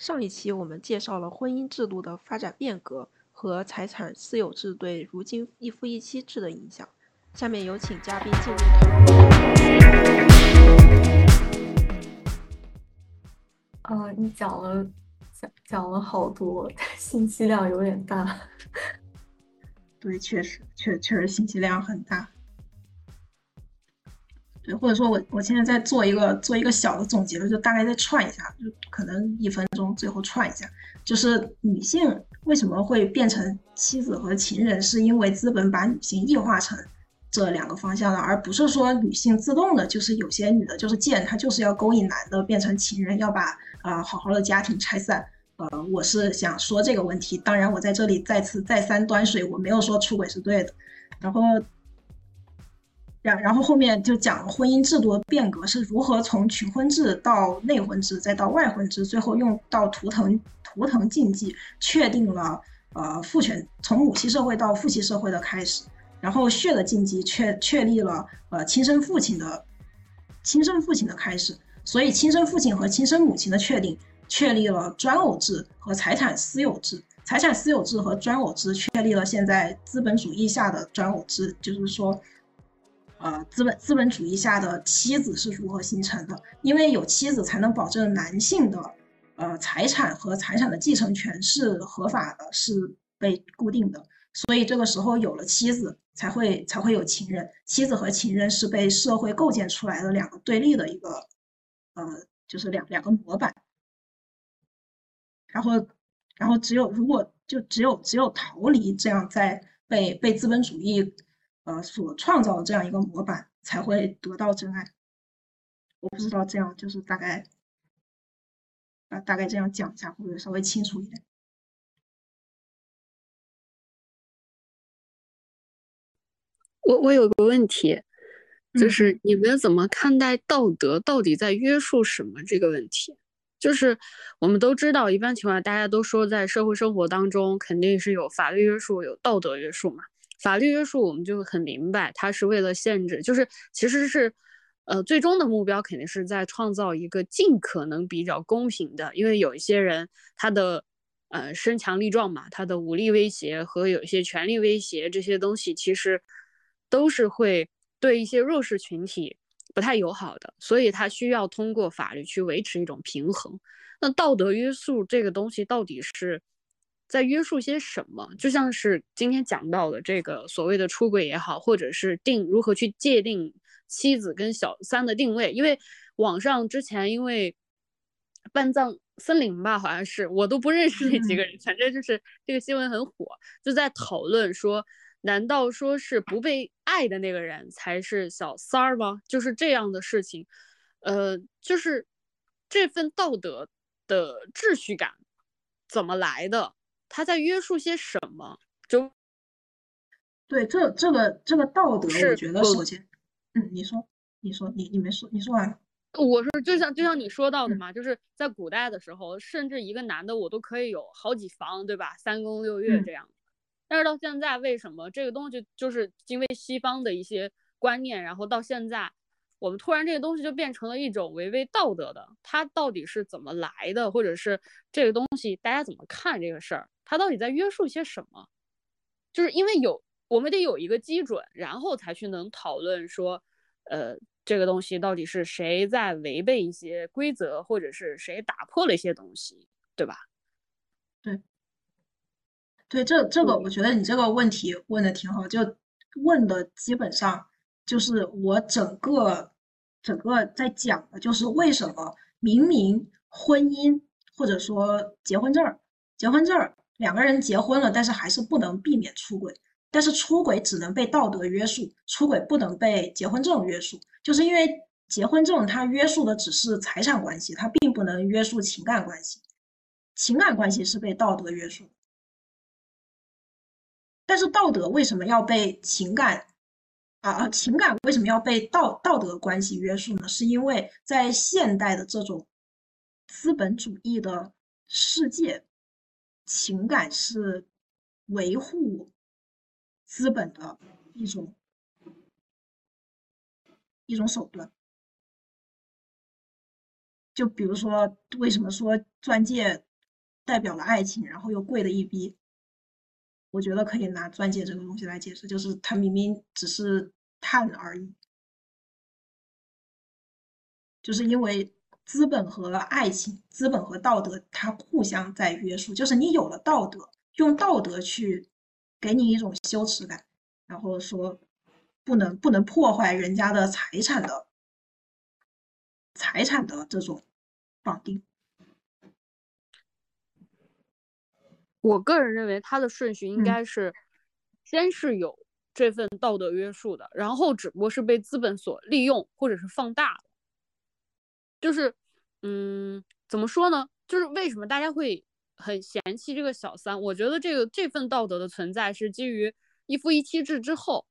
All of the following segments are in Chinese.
上一期我们介绍了婚姻制度的发展变革和财产私有制对如今一夫一妻制的影响。下面有请嘉宾进入讨论。呃，你讲了讲讲了好多，信息量有点大。对，确实，确确实信息量很大。或者说我我现在在做一个做一个小的总结了，就大概再串一下，就可能一分钟，最后串一下，就是女性为什么会变成妻子和情人，是因为资本把女性异化成这两个方向了，而不是说女性自动的，就是有些女的就是贱，她就是要勾引男的变成情人，要把啊好好的家庭拆散。呃，我是想说这个问题，当然我在这里再次再三端水，我没有说出轨是对的，然后。然然后后面就讲了婚姻制度的变革是如何从群婚制到内婚制，再到外婚制，最后用到图腾图腾禁忌，确定了呃父权从母系社会到父系社会的开始。然后血的禁忌确确立了呃亲生父亲的亲生父亲的开始。所以亲生父亲和亲生母亲的确定，确立了专偶制和财产私有制。财产私有制和专偶制确立了现在资本主义下的专偶制，就是说。呃，资本资本主义下的妻子是如何形成的？因为有妻子才能保证男性的呃财产和财产的继承权是合法的，是被固定的。所以这个时候有了妻子，才会才会有情人。妻子和情人是被社会构建出来的两个对立的一个呃，就是两两个模板。然后，然后只有如果就只有只有逃离这样在被被资本主义。呃，所创造的这样一个模板才会得到真爱。我不知道这样就是大概，啊，大概这样讲一下会不会稍微清楚一点？我我有个问题，就是你们怎么看待道德到底在约束什么这个问题？就是我们都知道，一般情况下大家都说，在社会生活当中肯定是有法律约束、有道德约束嘛。法律约束我们就很明白，它是为了限制，就是其实是，呃，最终的目标肯定是在创造一个尽可能比较公平的，因为有一些人他的，呃，身强力壮嘛，他的武力威胁和有一些权力威胁这些东西，其实都是会对一些弱势群体不太友好的，所以他需要通过法律去维持一种平衡。那道德约束这个东西到底是？在约束些什么？就像是今天讲到的这个所谓的出轨也好，或者是定如何去界定妻子跟小三的定位。因为网上之前因为半藏森林吧，好像是我都不认识那几个人，反正就是这个新闻很火，就在讨论说，难道说是不被爱的那个人才是小三儿吗？就是这样的事情，呃，就是这份道德的秩序感怎么来的？他在约束些什么？就对这这个这个道德，我觉得首先，嗯，你说，你说，你你没说，你说完。我是就像就像你说到的嘛，就是在古代的时候，甚至一个男的我都可以有好几房，对吧？三宫六院这样。但是到现在，为什么这个东西就是因为西方的一些观念，然后到现在。我们突然这个东西就变成了一种违背道德的，它到底是怎么来的，或者是这个东西大家怎么看这个事儿？它到底在约束些什么？就是因为有我们得有一个基准，然后才去能讨论说，呃，这个东西到底是谁在违背一些规则，或者是谁打破了一些东西，对吧？对，对，这这个我觉得你这个问题问的挺好，就问的基本上。就是我整个整个在讲的，就是为什么明明婚姻或者说结婚证儿，结婚证儿两个人结婚了，但是还是不能避免出轨，但是出轨只能被道德约束，出轨不能被结婚证约束，就是因为结婚证它约束的只是财产关系，它并不能约束情感关系，情感关系是被道德约束，但是道德为什么要被情感？啊情感为什么要被道道德关系约束呢？是因为在现代的这种资本主义的世界，情感是维护资本的一种一种手段。就比如说，为什么说钻戒代表了爱情，然后又贵的一逼。我觉得可以拿钻戒这个东西来解释，就是它明明只是碳而已，就是因为资本和爱情、资本和道德它互相在约束，就是你有了道德，用道德去给你一种羞耻感，然后说不能不能破坏人家的财产的财产的这种绑定。我个人认为，它的顺序应该是，先是有这份道德约束的，然后只不过是被资本所利用或者是放大了。就是，嗯，怎么说呢？就是为什么大家会很嫌弃这个小三？我觉得这个这份道德的存在是基于一夫一妻制之后，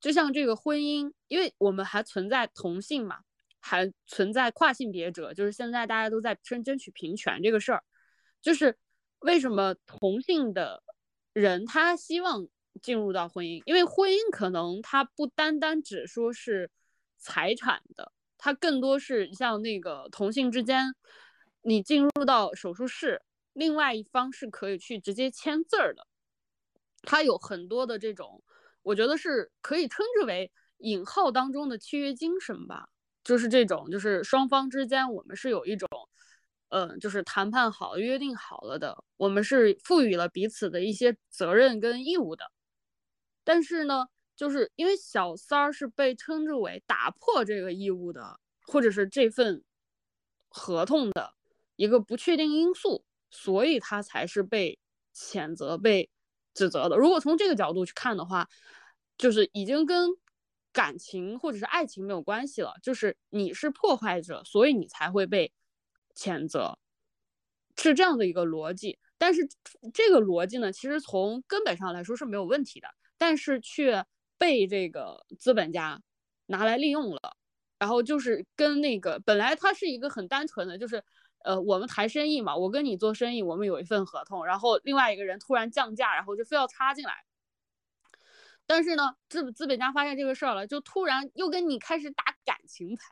就像这个婚姻，因为我们还存在同性嘛，还存在跨性别者，就是现在大家都在争争取平权这个事儿，就是。为什么同性的人他希望进入到婚姻？因为婚姻可能他不单单只说是财产的，他更多是像那个同性之间，你进入到手术室，另外一方是可以去直接签字儿的。他有很多的这种，我觉得是可以称之为引号当中的契约精神吧，就是这种，就是双方之间我们是有一种。嗯，就是谈判好、约定好了的，我们是赋予了彼此的一些责任跟义务的。但是呢，就是因为小三儿是被称之为打破这个义务的，或者是这份合同的一个不确定因素，所以他才是被谴责、被指责的。如果从这个角度去看的话，就是已经跟感情或者是爱情没有关系了，就是你是破坏者，所以你才会被。谴责是这样的一个逻辑，但是这个逻辑呢，其实从根本上来说是没有问题的，但是却被这个资本家拿来利用了。然后就是跟那个本来它是一个很单纯的，就是呃，我们谈生意嘛，我跟你做生意，我们有一份合同，然后另外一个人突然降价，然后就非要插进来。但是呢，资资本家发现这个事儿了，就突然又跟你开始打感情牌。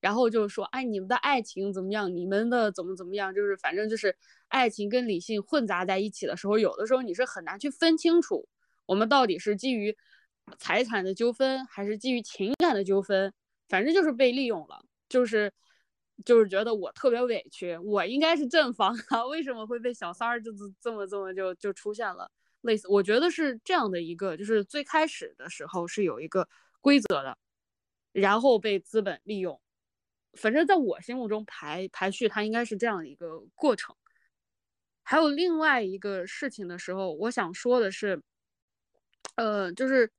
然后就是说，哎，你们的爱情怎么样？你们的怎么怎么样？就是反正就是爱情跟理性混杂在一起的时候，有的时候你是很难去分清楚，我们到底是基于财产的纠纷，还是基于情感的纠纷。反正就是被利用了，就是就是觉得我特别委屈，我应该是正方啊，为什么会被小三儿就这么这么就就出现了类似？我觉得是这样的一个，就是最开始的时候是有一个规则的，然后被资本利用。反正在我心目中排排序，它应该是这样一个过程。还有另外一个事情的时候，我想说的是，呃，就是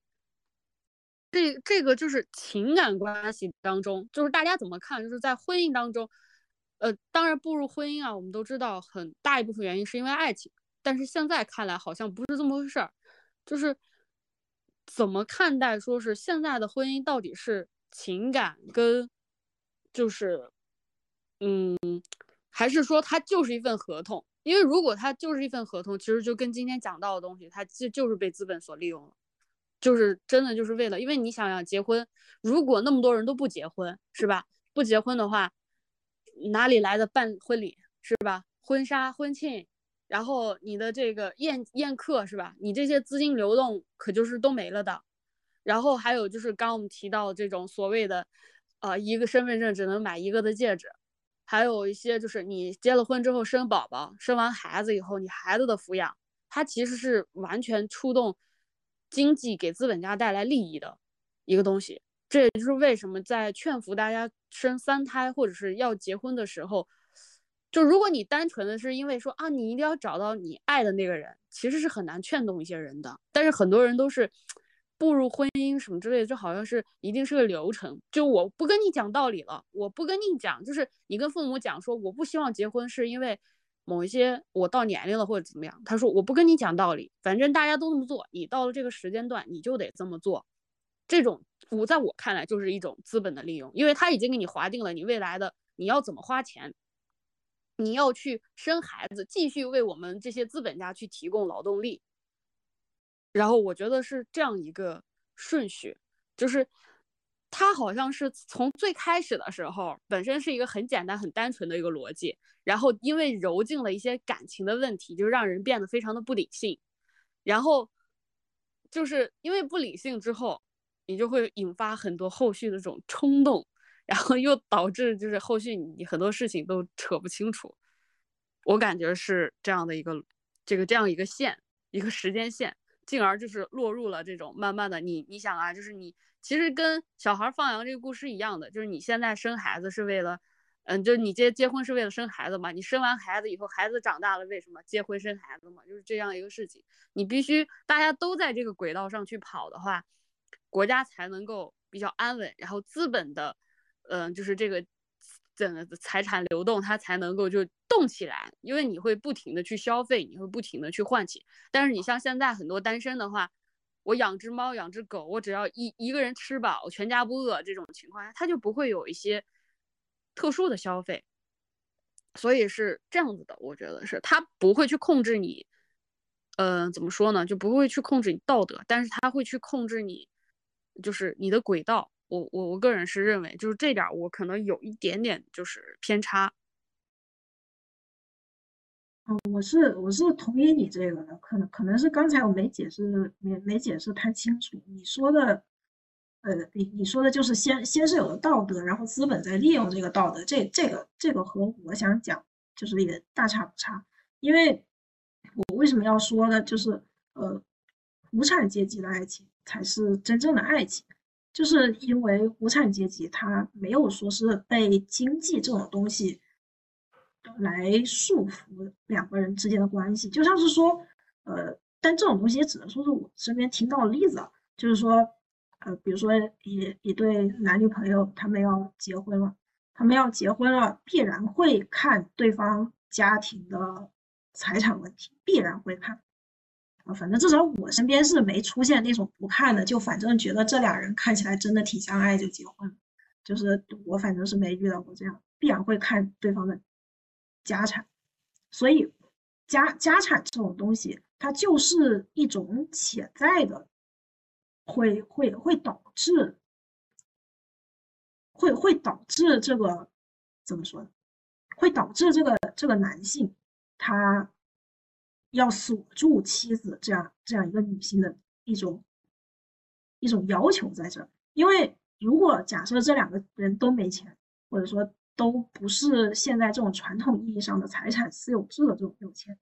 这这个就是情感关系当中，就是大家怎么看？就是在婚姻当中，呃，当然步入婚姻啊，我们都知道很大一部分原因是因为爱情，但是现在看来好像不是这么回事儿。就是怎么看待？说是现在的婚姻到底是情感跟？就是，嗯，还是说它就是一份合同？因为如果它就是一份合同，其实就跟今天讲到的东西，它就就是被资本所利用了，就是真的就是为了，因为你想想结婚，如果那么多人都不结婚，是吧？不结婚的话，哪里来的办婚礼，是吧？婚纱、婚庆，然后你的这个宴宴客，是吧？你这些资金流动可就是都没了的。然后还有就是刚我们提到这种所谓的。啊，一个身份证只能买一个的戒指，还有一些就是你结了婚之后生宝宝，生完孩子以后，你孩子的抚养，它其实是完全触动经济给资本家带来利益的一个东西。这也就是为什么在劝服大家生三胎或者是要结婚的时候，就如果你单纯的是因为说啊，你一定要找到你爱的那个人，其实是很难劝动一些人的。但是很多人都是。步入婚姻什么之类的，就好像是一定是个流程。就我不跟你讲道理了，我不跟你讲，就是你跟父母讲说我不希望结婚，是因为某一些我到年龄了或者怎么样。他说我不跟你讲道理，反正大家都这么做，你到了这个时间段你就得这么做。这种我在我看来就是一种资本的利用，因为他已经给你划定了你未来的你要怎么花钱，你要去生孩子，继续为我们这些资本家去提供劳动力。然后我觉得是这样一个顺序，就是它好像是从最开始的时候，本身是一个很简单、很单纯的一个逻辑，然后因为揉进了一些感情的问题，就让人变得非常的不理性，然后就是因为不理性之后，你就会引发很多后续的这种冲动，然后又导致就是后续你很多事情都扯不清楚。我感觉是这样的一个这个这样一个线，一个时间线，进而就是落入了这种慢慢的你你想啊，就是你。其实跟小孩放羊这个故事一样的，就是你现在生孩子是为了，嗯，就是你结结婚是为了生孩子嘛？你生完孩子以后，孩子长大了，为什么结婚生孩子嘛？就是这样一个事情。你必须大家都在这个轨道上去跑的话，国家才能够比较安稳，然后资本的，嗯，就是这个整个财产流动它才能够就动起来，因为你会不停的去消费，你会不停的去换钱。但是你像现在很多单身的话。我养只猫，养只狗，我只要一一个人吃饱，我全家不饿，这种情况下，他就不会有一些特殊的消费，所以是这样子的。我觉得是他不会去控制你，嗯，怎么说呢？就不会去控制你道德，但是他会去控制你，就是你的轨道。我我我个人是认为，就是这点我可能有一点点就是偏差。嗯我是我是同意你这个的，可能可能是刚才我没解释没没解释太清楚。你说的，呃，你你说的就是先先是有了道德，然后资本在利用这个道德，这这个这个和我想讲就是也大差不差。因为我为什么要说呢？就是呃，无产阶级的爱情才是真正的爱情，就是因为无产阶级他没有说是被经济这种东西。来束缚两个人之间的关系，就像是说，呃，但这种东西也只能说是我身边听到的例子，就是说，呃，比如说一一对男女朋友，他们要结婚了，他们要结婚了，必然会看对方家庭的财产问题，必然会看，啊，反正至少我身边是没出现那种不看的，就反正觉得这俩人看起来真的挺相爱就结婚了，就是我反正是没遇到过这样，必然会看对方的。家产，所以家家产这种东西，它就是一种潜在的，会会会导致，会会导致这个怎么说？会导致这个这个男性他要锁住妻子这样这样一个女性的一种一种要求在这儿，因为如果假设这两个人都没钱，或者说。都不是现在这种传统意义上的财产私有制的这种有钱，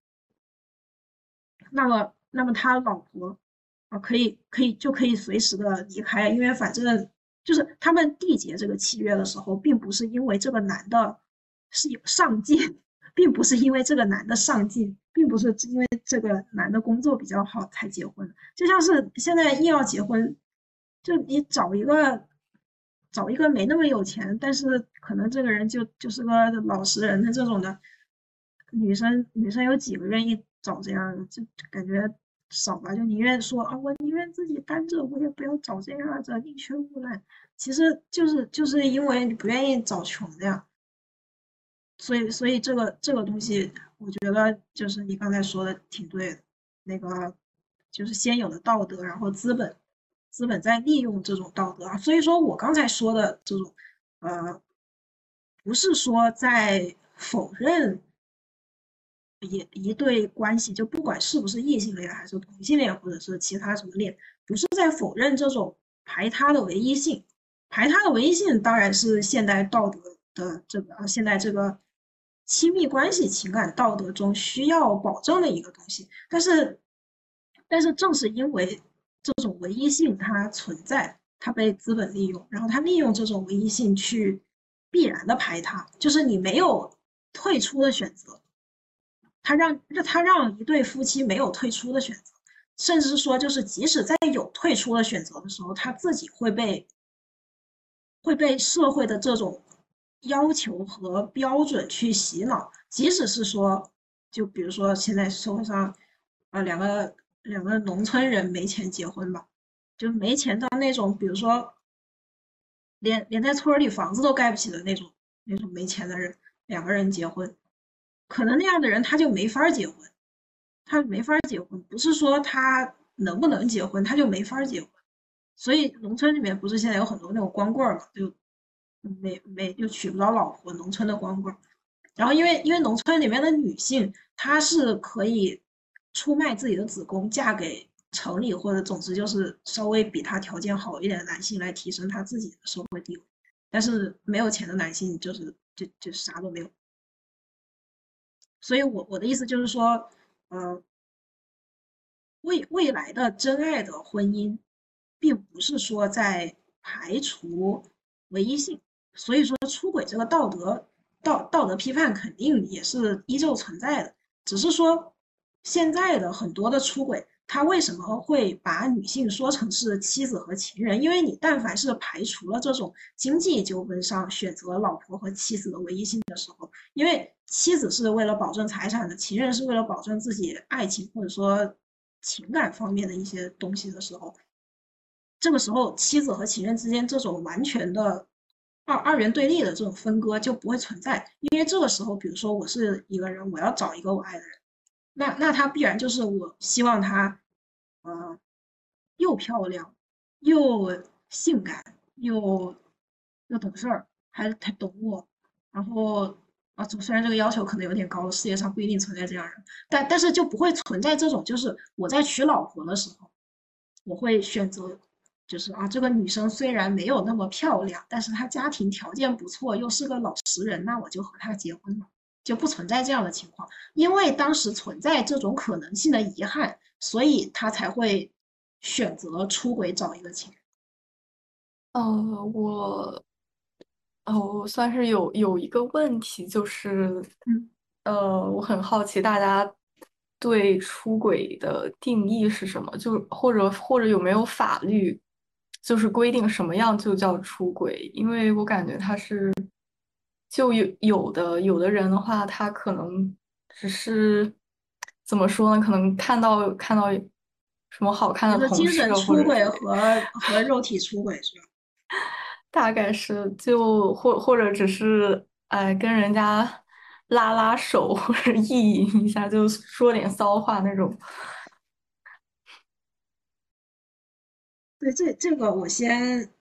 那么，那么他老婆啊，可以可以就可以随时的离开，因为反正就是他们缔结这个契约的时候，并不是因为这个男的是有上进，并不是因为这个男的上进，并不是因为这个男的工作比较好才结婚，就像是现在硬要结婚，就你找一个。找一个没那么有钱，但是可能这个人就就是个老实人的这种的女生，女生有几个愿意找这样的？就感觉少吧，就宁愿说啊，我宁愿自己单着，我也不要找这样的宁缺毋滥。其实就是就是因为你不愿意找穷的呀，所以所以这个这个东西，我觉得就是你刚才说的挺对的，那个就是先有的道德，然后资本。资本在利用这种道德啊，所以说我刚才说的这种，呃，不是说在否认一一对关系，就不管是不是异性恋还是同性恋，或者是其他什么恋，不是在否认这种排他的唯一性。排他的唯一性当然是现代道德的这个啊，现在这个亲密关系情感道德中需要保证的一个东西。但是，但是正是因为。这种唯一性它存在，它被资本利用，然后它利用这种唯一性去必然的排他，就是你没有退出的选择，他让他让一对夫妻没有退出的选择，甚至说就是即使在有退出的选择的时候，他自己会被会被社会的这种要求和标准去洗脑，即使是说，就比如说现在社会上啊两个。两个农村人没钱结婚吧，就没钱到那种，比如说，连连在村里房子都盖不起的那种那种没钱的人，两个人结婚，可能那样的人他就没法结婚，他没法结婚，不是说他能不能结婚，他就没法结婚，所以农村里面不是现在有很多那种光棍嘛，就没没就娶不到老婆，农村的光棍。然后因为因为农村里面的女性，她是可以出卖自己的子宫嫁给城里或者总之就是稍微比她条件好一点的男性来提升她自己的社会地位。但是没有钱的男性就是就就啥都没有。所以我我的意思就是说，呃，未未来的真爱的婚姻，并不是说在排除唯一性。所以说出轨这个道德。道道德批判肯定也是依旧存在的，只是说现在的很多的出轨，他为什么会把女性说成是妻子和情人？因为你但凡是排除了这种经济纠纷上选择老婆和妻子的唯一性的时候，因为妻子是为了保证财产的，情人是为了保证自己爱情或者说情感方面的一些东西的时候，这个时候妻子和情人之间这种完全的。二二元对立的这种分割就不会存在，因为这个时候，比如说我是一个人，我要找一个我爱的人，那那他必然就是我希望他，呃，又漂亮，又性感，又又懂事儿，还还懂我，然后啊，虽然这个要求可能有点高，世界上不一定存在这样人，但但是就不会存在这种，就是我在娶老婆的时候，我会选择。就是啊，这个女生虽然没有那么漂亮，但是她家庭条件不错，又是个老实人，那我就和她结婚了，就不存在这样的情况。因为当时存在这种可能性的遗憾，所以他才会选择出轨找一个情人。呃，我，哦，我算是有有一个问题，就是，呃，我很好奇大家对出轨的定义是什么，就或者或者有没有法律。就是规定什么样就叫出轨，因为我感觉他是，就有有的有的人的话，他可能只是怎么说呢？可能看到看到什么好看的同事，出轨和和肉体出轨是吧？大概是就或或者只是哎跟人家拉拉手或者意淫一下，就说点骚话那种。对，这这个我先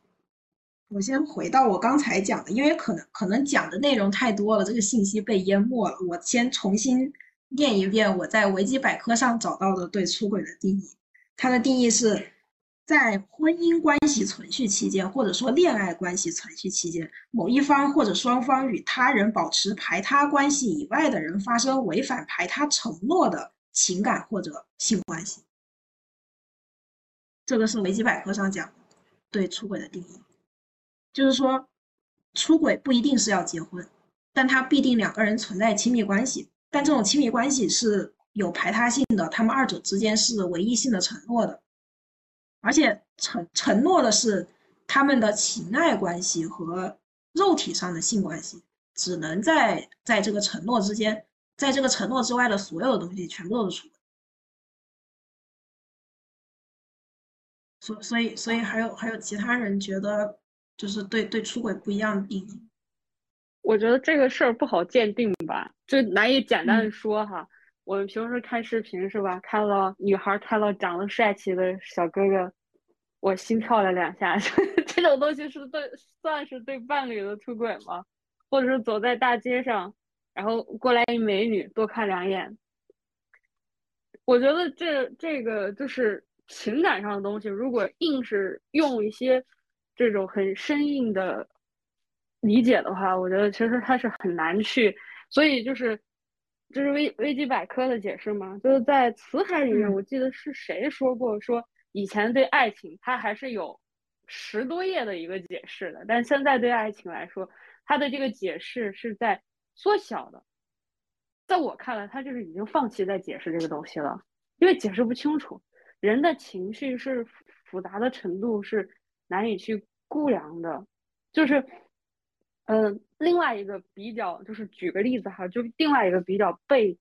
我先回到我刚才讲的，因为可能可能讲的内容太多了，这个信息被淹没了。我先重新念一遍我在维基百科上找到的对出轨的定义。它的定义是在婚姻关系存续期间，或者说恋爱关系存续期间，某一方或者双方与他人保持排他关系以外的人发生违反排他承诺的情感或者性关系。这个是维基百科上讲对出轨的定义，就是说，出轨不一定是要结婚，但他必定两个人存在亲密关系，但这种亲密关系是有排他性的，他们二者之间是唯一性的承诺的，而且承承诺的是他们的情爱关系和肉体上的性关系，只能在在这个承诺之间，在这个承诺之外的所有的东西全部都是出轨。所所以所以还有还有其他人觉得就是对对出轨不一样的定义，我觉得这个事儿不好鉴定吧，就难以简单的说哈。我们平时看视频是吧，看到女孩看到长得帅气的小哥哥，我心跳了两下，这种东西是对算是对伴侣的出轨吗？或者是走在大街上，然后过来一美女，多看两眼，我觉得这这个就是。情感上的东西，如果硬是用一些这种很生硬的理解的话，我觉得其实它是很难去。所以就是，这是维维基百科的解释嘛？就是在词海里面，我记得是谁说过，说以前对爱情它还是有十多页的一个解释的，但现在对爱情来说，它的这个解释是在缩小的。在我看来，他就是已经放弃在解释这个东西了，因为解释不清楚。人的情绪是复杂的程度是难以去估量的，就是，嗯，另外一个比较就是举个例子哈，就另外一个比较背，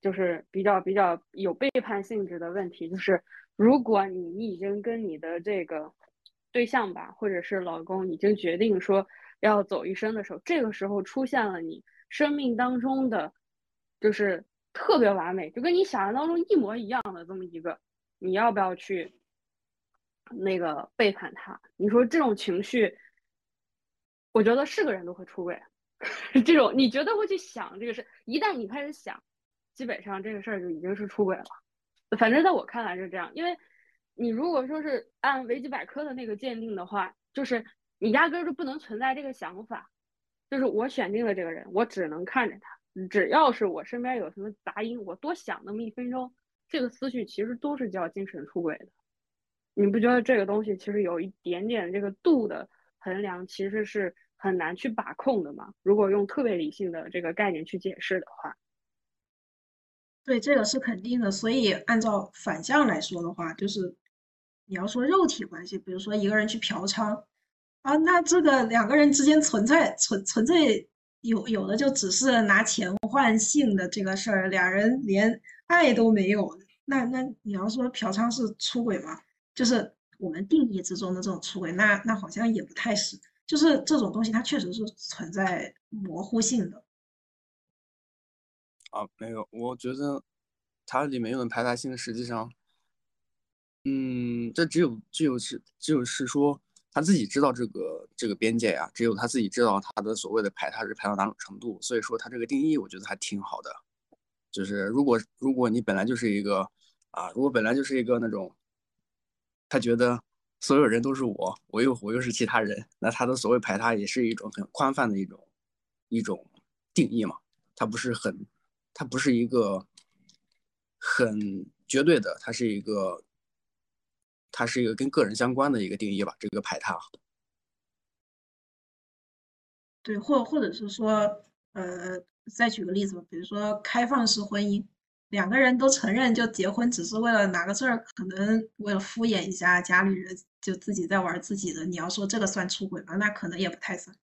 就是比较比较有背叛性质的问题，就是如果你已经跟你的这个对象吧，或者是老公已经决定说要走一生的时候，这个时候出现了你生命当中的就是特别完美，就跟你想象当中一模一样的这么一个。你要不要去那个背叛他。你说这种情绪，我觉得是个人都会出轨。这种你绝对会去想这个事，一旦你开始想，基本上这个事儿就已经是出轨了。反正在我看来是这样，因为你如果说是按维基百科的那个鉴定的话，就是你压根儿就不能存在这个想法，就是我选定了这个人，我只能看着他，只要是我身边有什么杂音，我多想那么一分钟，这个思绪其实都是叫精神出轨的。你不觉得这个东西其实有一点点这个度的衡量，其实是？很难去把控的嘛。如果用特别理性的这个概念去解释的话，对，这个是肯定的。所以按照反向来说的话，就是你要说肉体关系，比如说一个人去嫖娼啊，那这个两个人之间存在存存在有有的就只是拿钱换性的这个事儿，俩人连爱都没有。那那你要说嫖娼是出轨吗？就是我们定义之中的这种出轨，那那好像也不太是。就是这种东西，它确实是存在模糊性的。啊，没有，我觉得它里面用的排他性，实际上，嗯，这只有只有是只有是说他自己知道这个这个边界呀，只有他自己知道他的所谓的排他是排到哪种程度。所以说他这个定义，我觉得还挺好的。就是如果如果你本来就是一个啊，如果本来就是一个那种，他觉得。所有人都是我，我又我又是其他人，那他的所谓排他也是一种很宽泛的一种一种定义嘛，他不是很，他不是一个很绝对的，他是一个，他是一个跟个人相关的一个定义吧，这个排他。对，或或者是说，呃，再举个例子吧，比如说开放式婚姻。两个人都承认，就结婚只是为了拿个证儿，可能为了敷衍一下家里人，就自己在玩自己的。你要说这个算出轨吗？那可能也不太算。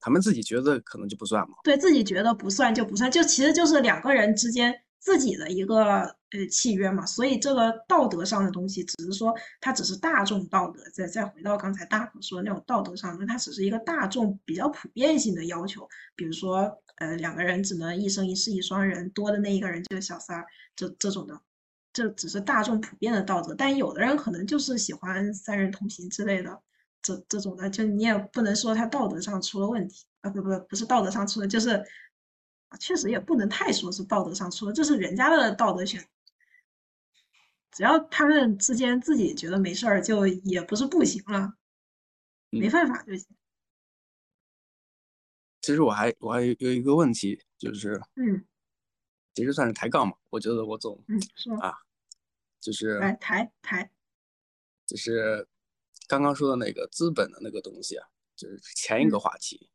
他们自己觉得可能就不算嘛？对自己觉得不算就不算，就其实就是两个人之间自己的一个呃契约嘛。所以这个道德上的东西，只是说它只是大众道德。再再回到刚才大可说的那种道德上，那它只是一个大众比较普遍性的要求，比如说。呃，两个人只能一生一世一双人，多的那一个人就是小三儿，这这种的，这只是大众普遍的道德。但有的人可能就是喜欢三人同行之类的，这这种的，就你也不能说他道德上出了问题啊，不不不是道德上出的，就是确实也不能太说是道德上出了，这是人家的道德选，只要他们之间自己觉得没事儿，就也不是不行了，没犯法就行。其实我还我还有一个问题，就是嗯，其实算是抬杠嘛。我觉得我总嗯说啊，就是来抬抬，就是刚刚说的那个资本的那个东西啊，就是前一个话题。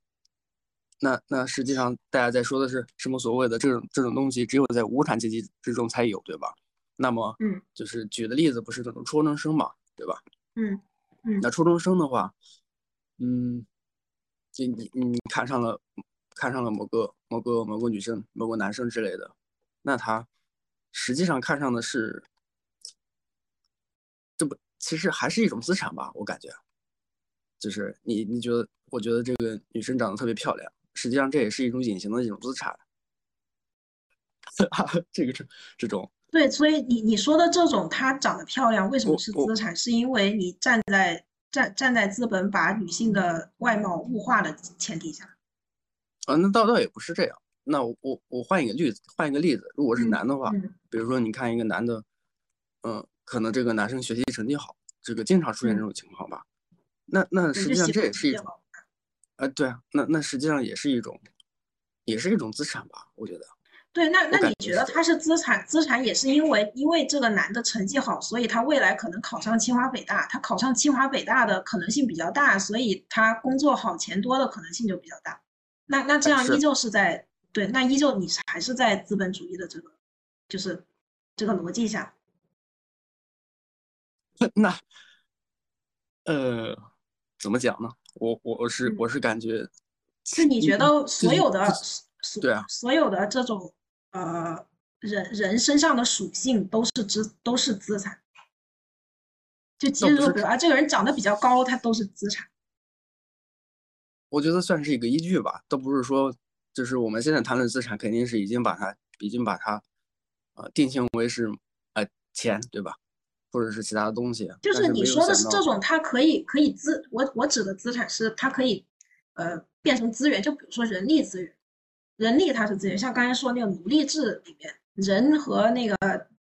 那那实际上大家在说的是什么？所谓的这种这种东西，只有在无产阶级之中才有，对吧？那么嗯，就是举的例子不是那种初中生嘛，对吧？嗯嗯，那初中生的话，嗯。就你你看上了，看上了某个某个某个女生、某个男生之类的，那他实际上看上的是，这不其实还是一种资产吧？我感觉，就是你你觉得，我觉得这个女生长得特别漂亮，实际上这也是一种隐形的一种资产。这个是这种对，所以你你说的这种她长得漂亮，为什么是资产？是因为你站在。站站在资本把女性的外貌物化的前提下，啊，那倒倒也不是这样。那我我我换一个例子，换一个例子，如果是男的话，比如说你看一个男的，嗯，可能这个男生学习成绩好，这个经常出现这种情况吧？那那实际上这也是一种，啊，对啊，那那实际上也是一种，也是一种资产吧？我觉得。对，那那你觉得他是资产？资产也是因为因为这个男的成绩好，所以他未来可能考上清华北大，他考上清华北大的可能性比较大，所以他工作好钱多的可能性就比较大。那那这样依旧是在对，那依旧你还是在资本主义的这个就是这个逻辑下。那呃，怎么讲呢？我我我是我是感觉，是你觉得所有的对啊，所有的这种。呃，人人身上的属性都是资都是资产，就即使说，比如啊，这个人长得比较高，他都是资产。我觉得算是一个依据吧，都不是说，就是我们现在谈论资产，肯定是已经把它已经把它，呃，定性为是呃钱，对吧？或者是其他的东西。就是你说的是这种，它可以可以资，我我指的资产是它可以呃变成资源，就比如说人力资源，人力它是资源，像刚才说那个奴隶制里面，人和那个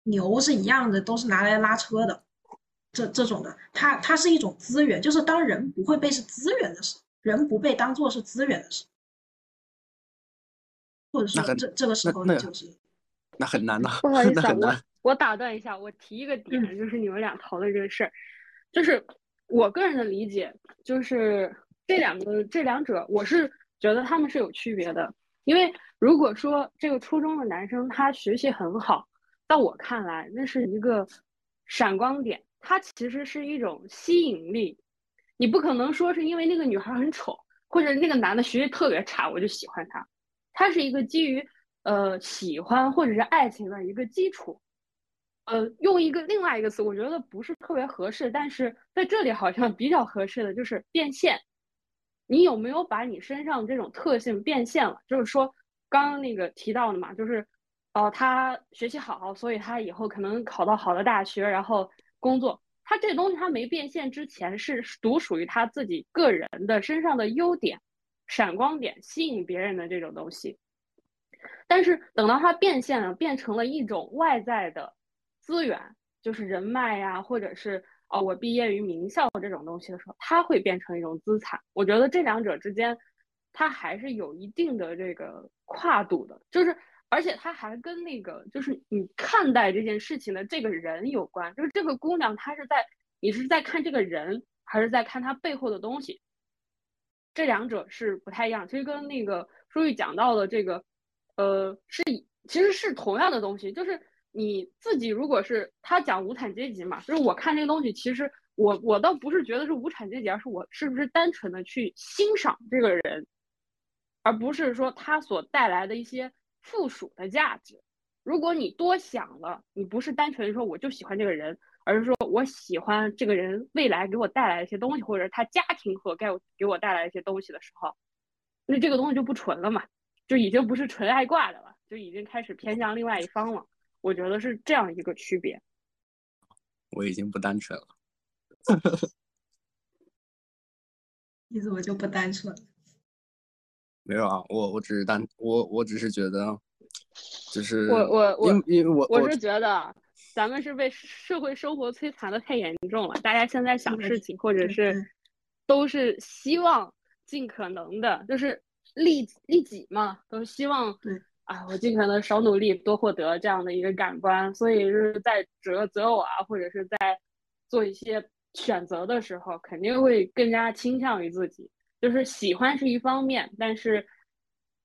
牛是一样的，都是拿来拉车的，这这种的，它它是一种资源，就是当人不会被是资源的时候，人不被当做是资源的时候，或者说这这个时候就是。那很难呐，不好意思，啊，我我打断一下，我提一个点，就是你们俩讨论这个事儿，就是我个人的理解，就是这两个这两者，我是觉得他们是有区别的。因为如果说这个初中的男生他学习很好，在我看来那是一个闪光点，他其实是一种吸引力。你不可能说是因为那个女孩很丑，或者那个男的学习特别差，我就喜欢他。他是一个基于。呃，喜欢或者是爱情的一个基础，呃，用一个另外一个词，我觉得不是特别合适，但是在这里好像比较合适的就是变现。你有没有把你身上这种特性变现了？就是说，刚刚那个提到的嘛，就是，哦，他学习好，所以他以后可能考到好的大学，然后工作。他这东西他没变现之前，是独属于他自己个人的身上的优点、闪光点，吸引别人的这种东西。但是等到他变现了，变成了一种外在的资源，就是人脉呀，或者是哦，我毕业于名校这种东西的时候，它会变成一种资产。我觉得这两者之间，它还是有一定的这个跨度的，就是而且它还跟那个就是你看待这件事情的这个人有关，就是这个姑娘她是在你是在看这个人，还是在看她背后的东西？这两者是不太一样。其实跟那个书玉讲到的这个。呃，是，其实是同样的东西，就是你自己如果是他讲无产阶级嘛，就是我看这个东西，其实我我倒不是觉得是无产阶级，而是我是不是单纯的去欣赏这个人，而不是说他所带来的一些附属的价值。如果你多想了，你不是单纯说我就喜欢这个人，而是说我喜欢这个人未来给我带来一些东西，或者他家庭和给我给我带来一些东西的时候，那这个东西就不纯了嘛。就已经不是纯爱挂的了，就已经开始偏向另外一方了。我觉得是这样一个区别。我已经不单纯了，你怎么就不单纯？没有啊，我我只是单我我只是觉得，就是我我我因为我我是觉得咱们是被社会生活摧残的太严重了。大家现在想事情，或者是都是希望尽可能的，就是。利利己嘛，都希望对啊，我尽可能少努力，多获得这样的一个感官。所以就是在择择偶啊，或者是在做一些选择的时候，肯定会更加倾向于自己。就是喜欢是一方面，但是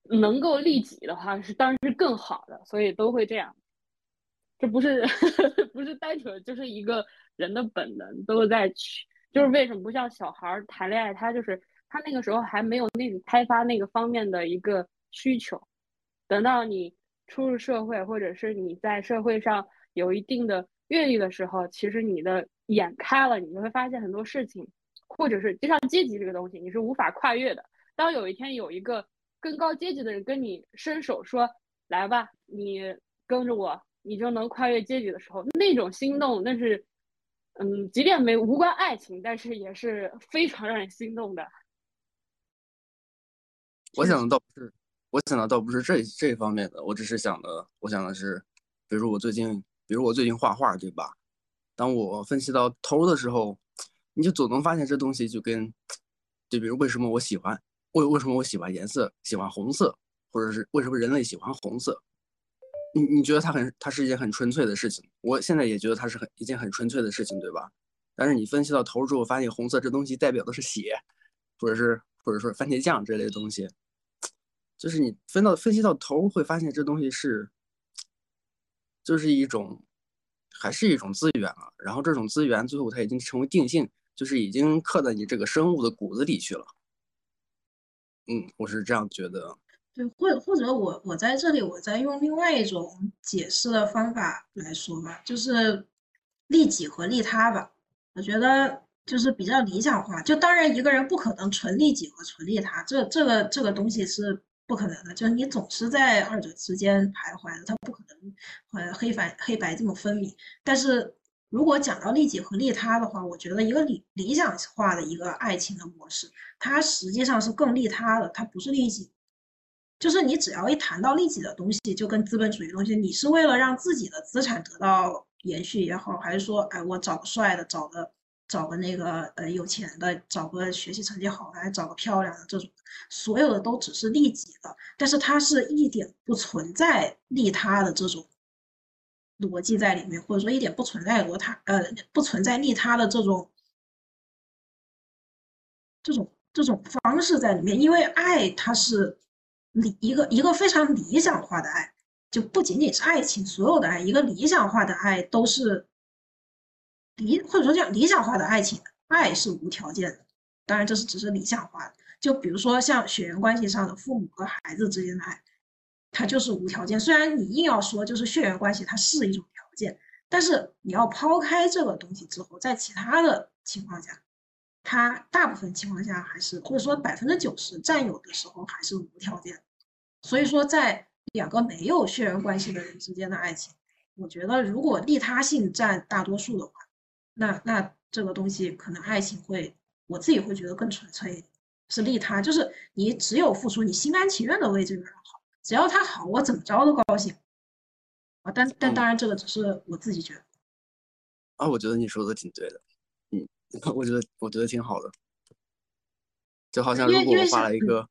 能够利己的话，是当然是更好的。所以都会这样，这不是 不是单纯就是一个人的本能都在去，就是为什么不像小孩谈恋爱，他就是。他那个时候还没有那个开发那个方面的一个需求，等到你出入社会，或者是你在社会上有一定的阅历的时候，其实你的眼开了，你就会发现很多事情，或者是就像阶级这个东西，你是无法跨越的。当有一天有一个更高阶级的人跟你伸手说：“来吧，你跟着我，你就能跨越阶级”的时候，那种心动，那是，嗯，即便没无关爱情，但是也是非常让人心动的。我想的倒是，我想的倒不是这这方面的，我只是想的，我想的是，比如我最近，比如我最近画画，对吧？当我分析到头的时候，你就总能发现这东西就跟，就比如为什么我喜欢，为为什么我喜欢颜色，喜欢红色，或者是为什么人类喜欢红色？你你觉得它很，它是一件很纯粹的事情，我现在也觉得它是很一件很纯粹的事情，对吧？但是你分析到头之后，发现红色这东西代表的是血，或者是或者说番茄酱这类的东西。就是你分到分析到头，会发现这东西是，就是一种，还是一种资源啊。然后这种资源最后它已经成为定性，就是已经刻在你这个生物的骨子里去了。嗯，我是这样觉得。对，或或者我我在这里，我在用另外一种解释的方法来说吧，就是利己和利他吧。我觉得就是比较理想化。就当然一个人不可能纯利己和纯利他，这这个这个东西是。不可能的，就是你总是在二者之间徘徊的，它不可能，呃，黑白黑白这么分明。但是如果讲到利己和利他的话，我觉得一个理理想化的一个爱情的模式，它实际上是更利他的，它不是利己。就是你只要一谈到利己的东西，就跟资本主义东西，你是为了让自己的资产得到延续也好，还是说，哎，我找个帅的，找个找个那个呃有钱的，找个学习成绩好的，还找个漂亮的，这种所有的都只是利己的，但是它是一点不存在利他的这种逻辑在里面，或者说一点不存在罗他呃不存在利他的这种这种这种方式在里面，因为爱它是。理一个一个非常理想化的爱，就不仅仅是爱情，所有的爱，一个理想化的爱都是理或者说叫理想化的爱情，爱是无条件的。当然，这是只是理想化的。就比如说像血缘关系上的父母和孩子之间的爱，它就是无条件。虽然你硬要说就是血缘关系它是一种条件，但是你要抛开这个东西之后，在其他的情况下。他大部分情况下还是，或者说百分之九十占有的时候还是无条件。所以说，在两个没有血缘关系的人之间的爱情，我觉得如果利他性占大多数的话，那那这个东西可能爱情会，我自己会觉得更纯粹，是利他，就是你只有付出，你心甘情愿的为这个人好，只要他好，我怎么着都高兴。啊，但但当然这个只是我自己觉得。啊，我觉得你说的挺对的。嗯 我觉得我觉得挺好的，就好像如果我画了一个，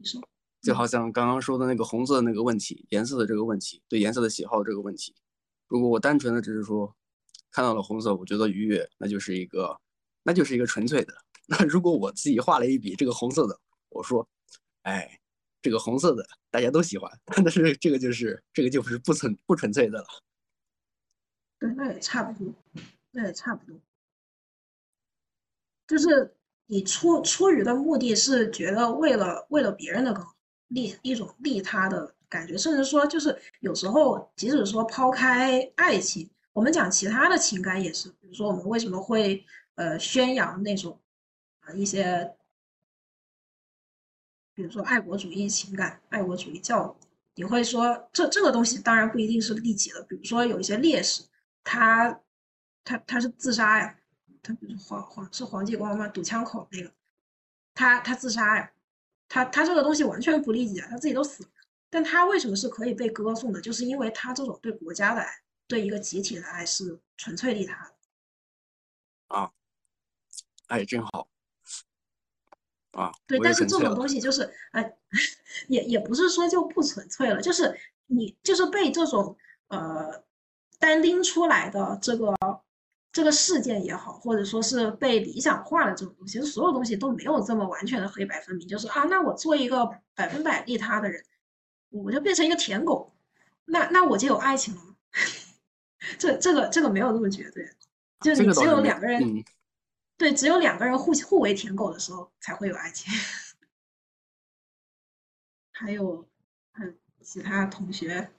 就好像刚刚说的那个红色的那个问题，颜色的这个问题，对颜色的喜好这个问题，如果我单纯的只是说看到了红色，我觉得愉悦，那就是一个，那就是一个纯粹的。那如果我自己画了一笔这个红色的，我说，哎，这个红色的大家都喜欢，但是这个就是这个就是不纯不纯粹的了。对，那也差不多，那也差不多。就是你出出于的目的是觉得为了为了别人的更利一种利他的感觉，甚至说就是有时候即使说抛开爱情，我们讲其他的情感也是，比如说我们为什么会呃宣扬那种啊一些，比如说爱国主义情感、爱国主义教育，你会说这这个东西当然不一定是利己的，比如说有一些烈士，他他他是自杀呀。他不是黄黄是黄继光吗？堵枪口那个，他他自杀呀，他他这个东西完全不利己啊，他自己都死了，但他为什么是可以被歌颂的？就是因为他这种对国家的爱，对一个集体的爱是纯粹利他的。啊，哎，真好。啊，对，但是这种东西就是，哎，也也不是说就不纯粹了，就是你就是被这种呃单拎出来的这个。这个事件也好，或者说是被理想化的这种东西，其实所有东西都没有这么完全的黑白分明。就是啊，那我做一个百分百利他的人，我就变成一个舔狗，那那我就有爱情了吗？这这个这个没有那么绝对，就你只有两个人，对，只有两个人互互为舔狗的时候才会有爱情。还有，还有其他同学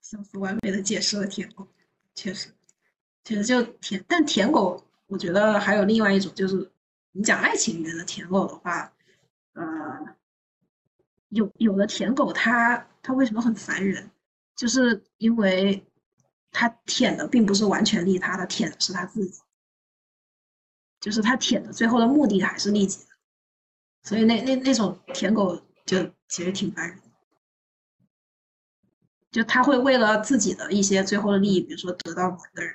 相似完美的解释了舔狗，确实。其实就舔，但舔狗，我觉得还有另外一种，就是你讲爱情里面的舔狗的话，呃，有有的舔狗，他他为什么很烦人？就是因为他舔的并不是完全利他，的舔的是他自己，就是他舔的最后的目的还是利己的，所以那那那种舔狗就其实挺烦人的，就他会为了自己的一些最后的利益，比如说得到某个人。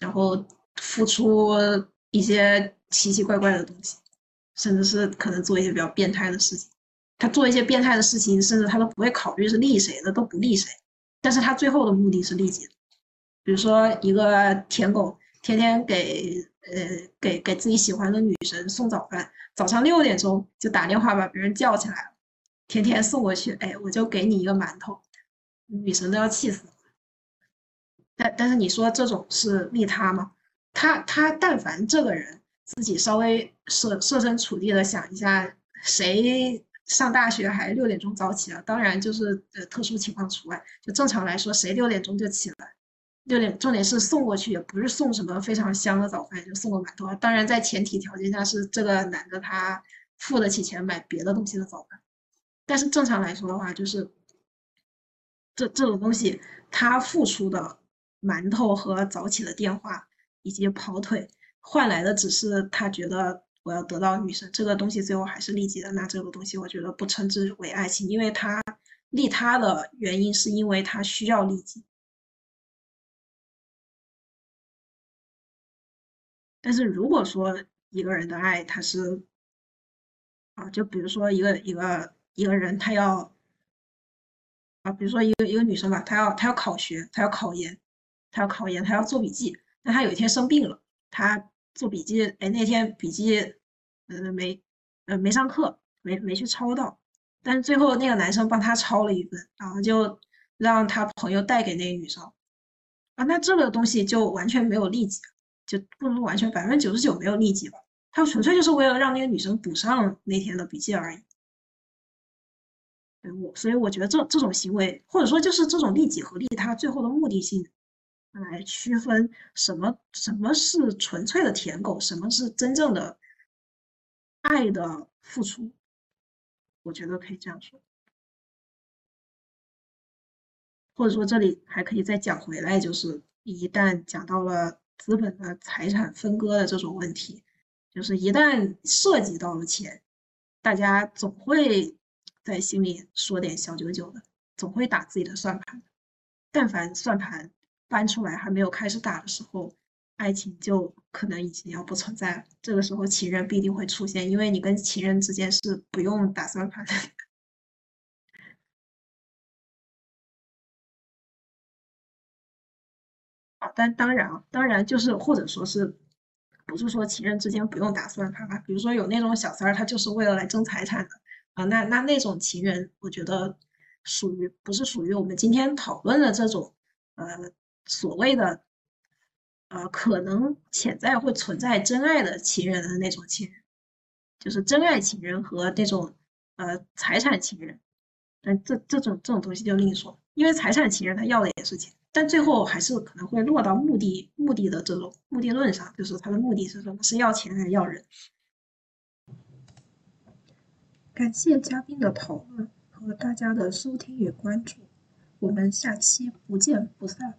然后付出一些奇奇怪怪的东西，甚至是可能做一些比较变态的事情。他做一些变态的事情，甚至他都不会考虑是利谁的，都不利谁。但是他最后的目的是利己的。比如说一个舔狗，天天给呃给给自己喜欢的女神送早饭，早上六点钟就打电话把别人叫起来了，天天送过去。哎，我就给你一个馒头，女神都要气死了。但但是你说这种是利他吗？他他但凡这个人自己稍微设设身处地的想一下，谁上大学还六点钟早起啊？当然就是呃特殊情况除外，就正常来说，谁六点钟就起来？六点重点是送过去，也不是送什么非常香的早饭，就送个馒头啊。当然在前提条件下是这个男的他付得起钱买别的东西的早饭，但是正常来说的话，就是这这种东西他付出的。馒头和早起的电话，以及跑腿，换来的只是他觉得我要得到女生这个东西，最后还是利己的。那这个东西我觉得不称之为爱情，因为他利他的原因是因为他需要利己。但是如果说一个人的爱，他是啊，就比如说一个一个一个人，他要啊，比如说一个一个女生吧，她要她要考学，她要考研，她要考研，她要做笔记。那她有一天生病了，她做笔记，哎，那天笔记呃没呃没上课，没没去抄到，但是最后那个男生帮她抄了一份，然后就让他朋友带给那个女生啊，那这个东西就完全没有利己。就不能完全百分之九十九没有利己吧？他纯粹就是为了让那个女生补上那天的笔记而已。对我，所以我觉得这这种行为，或者说就是这种利己和利他最后的目的性，来区分什么什么是纯粹的舔狗，什么是真正的爱的付出。我觉得可以这样说，或者说这里还可以再讲回来，就是一旦讲到了。资本的财产分割的这种问题，就是一旦涉及到了钱，大家总会在心里说点小九九的，总会打自己的算盘。但凡算盘搬出来还没有开始打的时候，爱情就可能已经要不存在了。这个时候情人必定会出现，因为你跟情人之间是不用打算盘的。但当然啊，当然就是或者说是，不是说情人之间不用打算盘吧？比如说有那种小三儿，他就是为了来争财产的啊，那那那种情人，我觉得属于不是属于我们今天讨论的这种呃所谓的呃可能潜在会存在真爱的情人的那种情人，就是真爱情人和那种呃财产情人，但这这种这种东西就另说，因为财产情人他要的也是钱。但最后还是可能会落到目的目的的这种目的论上，就是他的目的是什么？是要钱还是要人？感谢嘉宾的讨论和大家的收听与关注，我们下期不见不散。